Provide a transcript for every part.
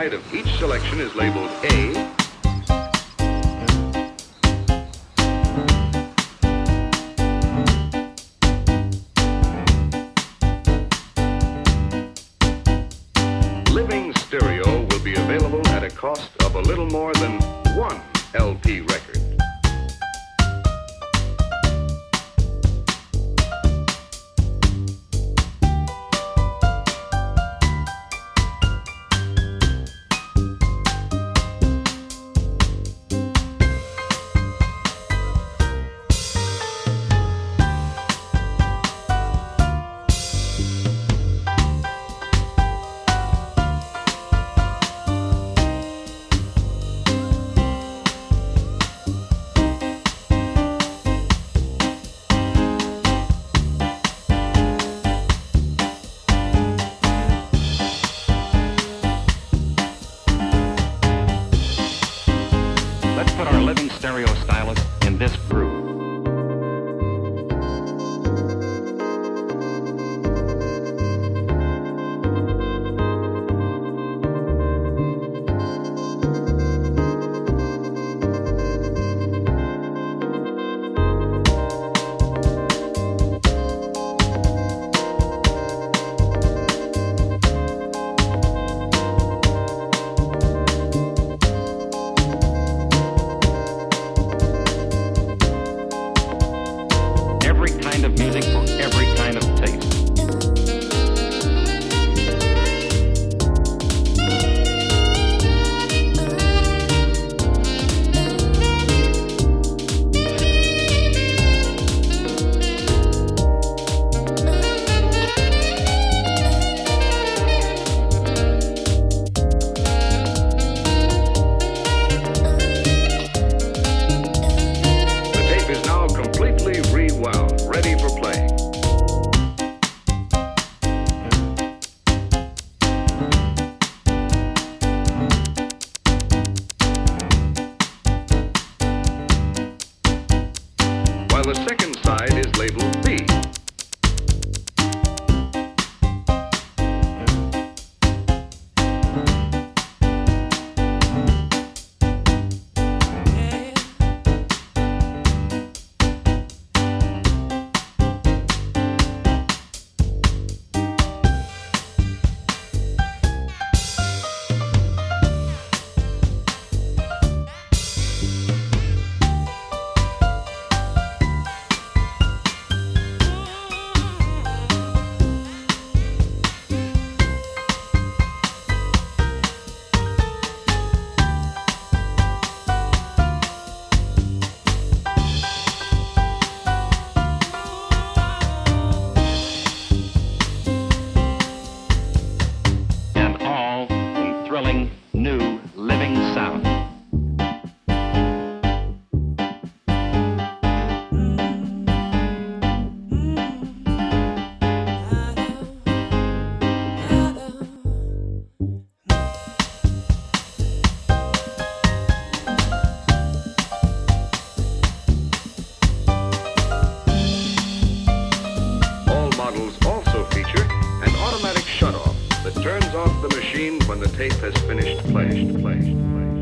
side of each selection is labeled A, Living stereo will be available at a cost of a little more than one LP record. Tape has finished playing. playing, playing,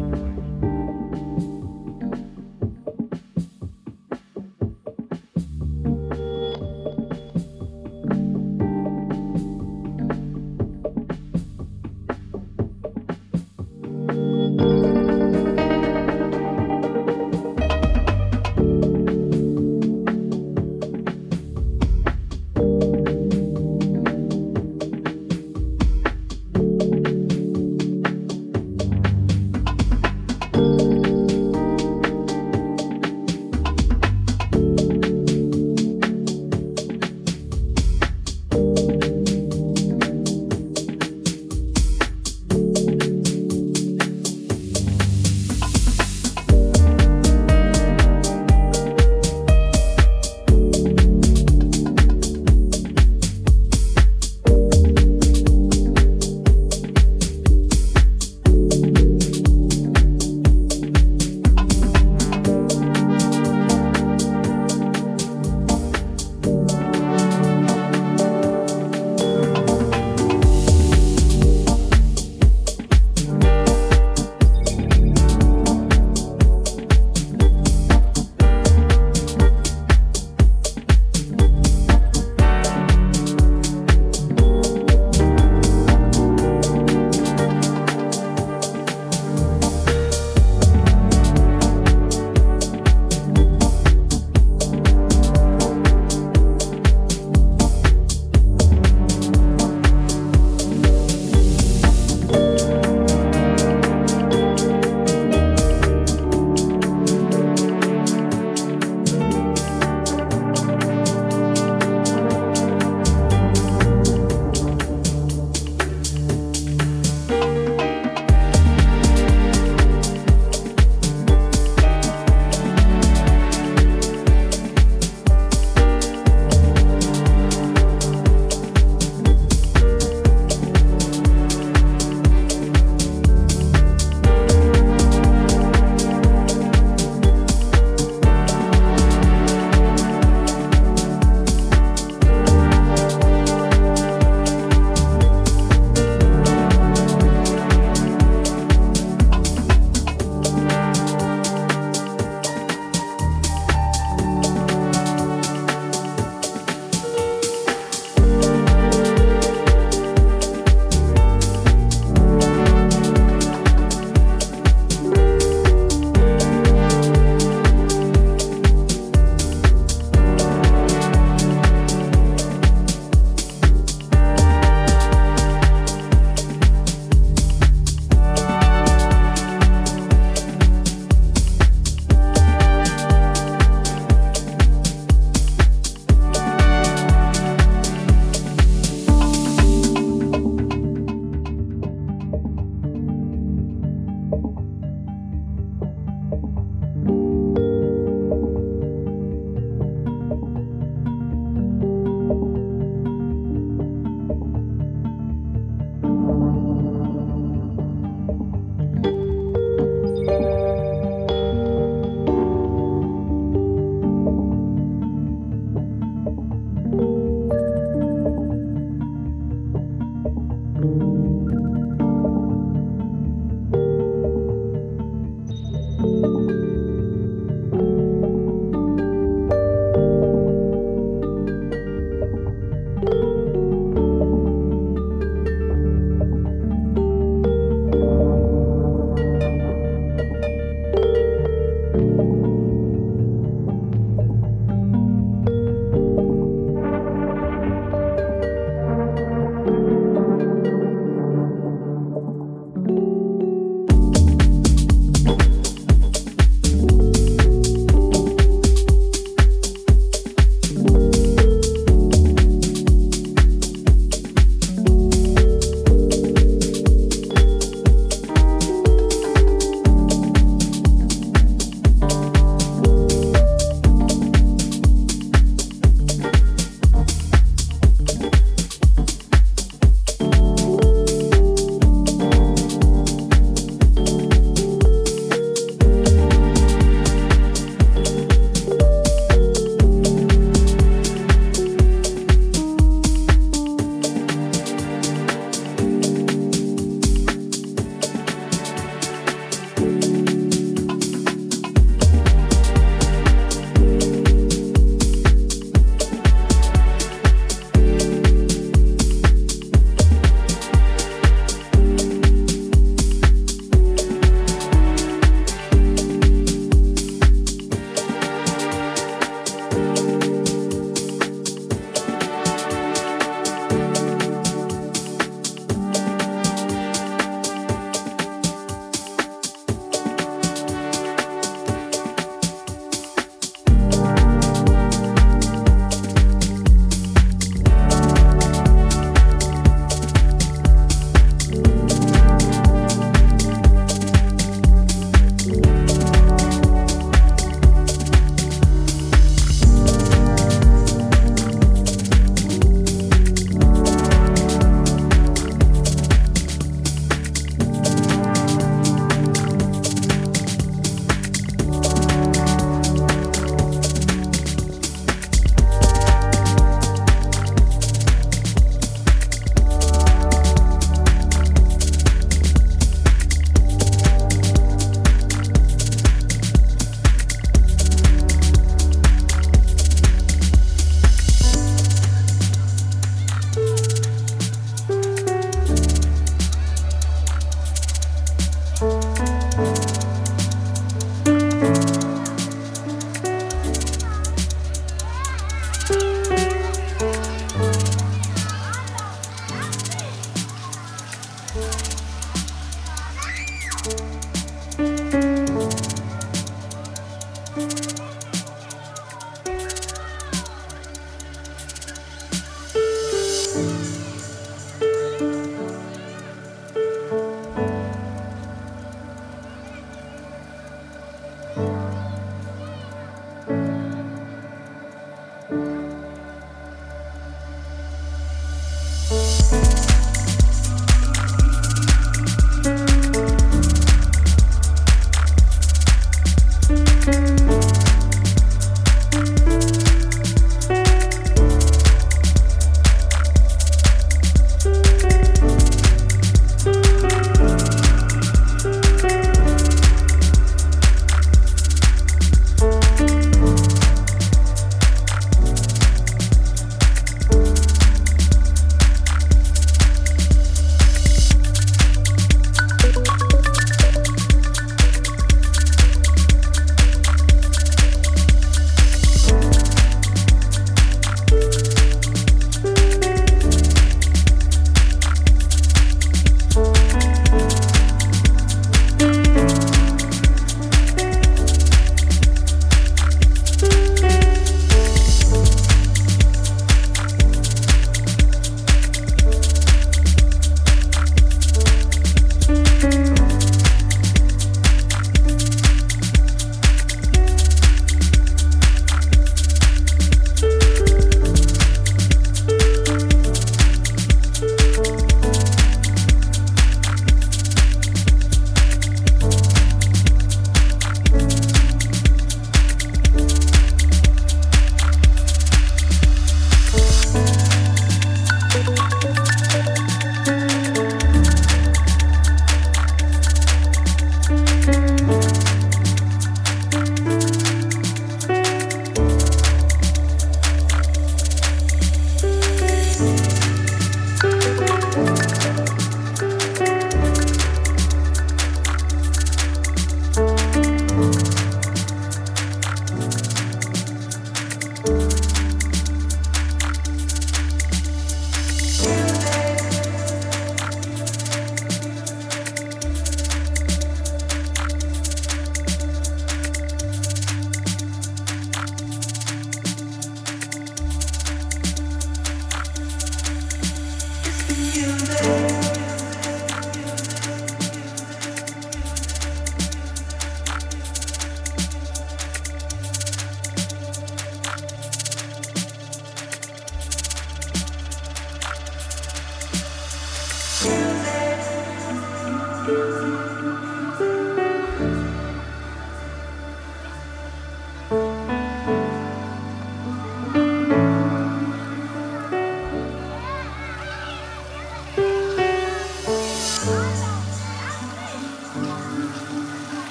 you there.